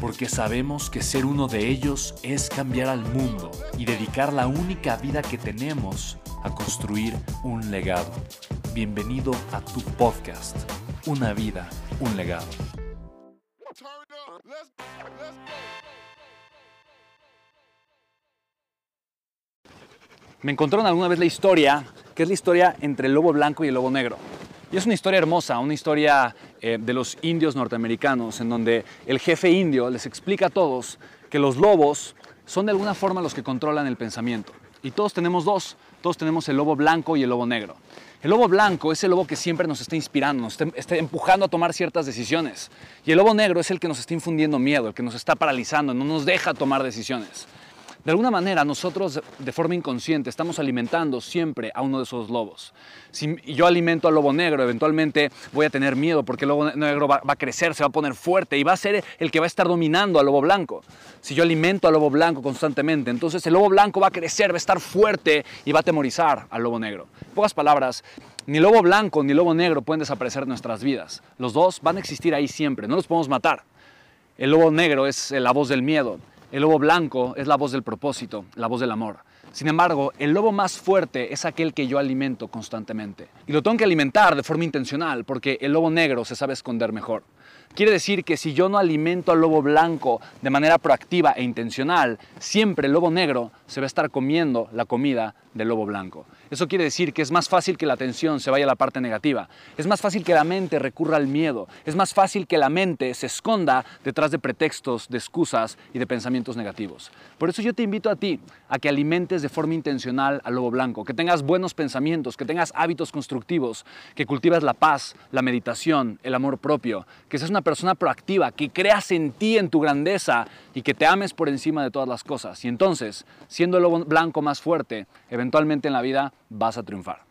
porque sabemos que ser uno de ellos es cambiar al mundo y dedicar la única vida que tenemos a construir un legado. Bienvenido a tu podcast, Una vida, un legado. Me encontraron alguna vez la historia, que es la historia entre el lobo blanco y el lobo negro. Y es una historia hermosa, una historia eh, de los indios norteamericanos, en donde el jefe indio les explica a todos que los lobos son de alguna forma los que controlan el pensamiento. Y todos tenemos dos, todos tenemos el lobo blanco y el lobo negro. El lobo blanco es el lobo que siempre nos está inspirando, nos está, está, empujando a tomar ciertas decisiones. Y el lobo negro es el que nos está infundiendo miedo, el que nos está paralizando, no nos deja tomar decisiones. De alguna manera nosotros de forma inconsciente estamos alimentando siempre a uno de esos lobos. Si yo alimento al lobo negro, eventualmente voy a tener miedo porque el lobo negro va, a crecer, se va a poner fuerte y va a ser el que va a estar dominando al lobo blanco. Si yo alimento al lobo blanco constantemente, entonces el lobo blanco va a crecer, va a estar fuerte y va a atemorizar al lobo negro. En pocas palabras, ni lobo blanco ni lobo negro pueden desaparecer de nuestras vidas. Los dos van a existir ahí siempre, no los podemos matar. El lobo negro es la voz del miedo el lobo blanco es la voz del propósito, la voz del amor. Sin embargo, el lobo más fuerte es aquel que yo alimento constantemente. Y lo tengo que alimentar de forma intencional porque el lobo negro se sabe esconder mejor. Quiere decir que si yo no alimento al lobo blanco de manera proactiva e intencional, siempre el lobo negro se va a estar comiendo la comida del lobo blanco. Eso quiere decir que es más fácil que la atención se vaya a la parte negativa, es más fácil que la mente recurra al miedo, es más fácil que la mente se esconda detrás de pretextos, de excusas y de pensamientos negativos. Por eso yo te invito a ti a que alimentes de forma intencional al lobo blanco, que tengas buenos pensamientos, que tengas hábitos constructivos, que cultivas la paz, la meditación, el amor propio, que seas una persona proactiva, que creas en ti, en tu grandeza y que te ames por encima de todas las cosas. Y entonces, siendo el lobo blanco más fuerte, eventualmente en la vida vas a triunfar.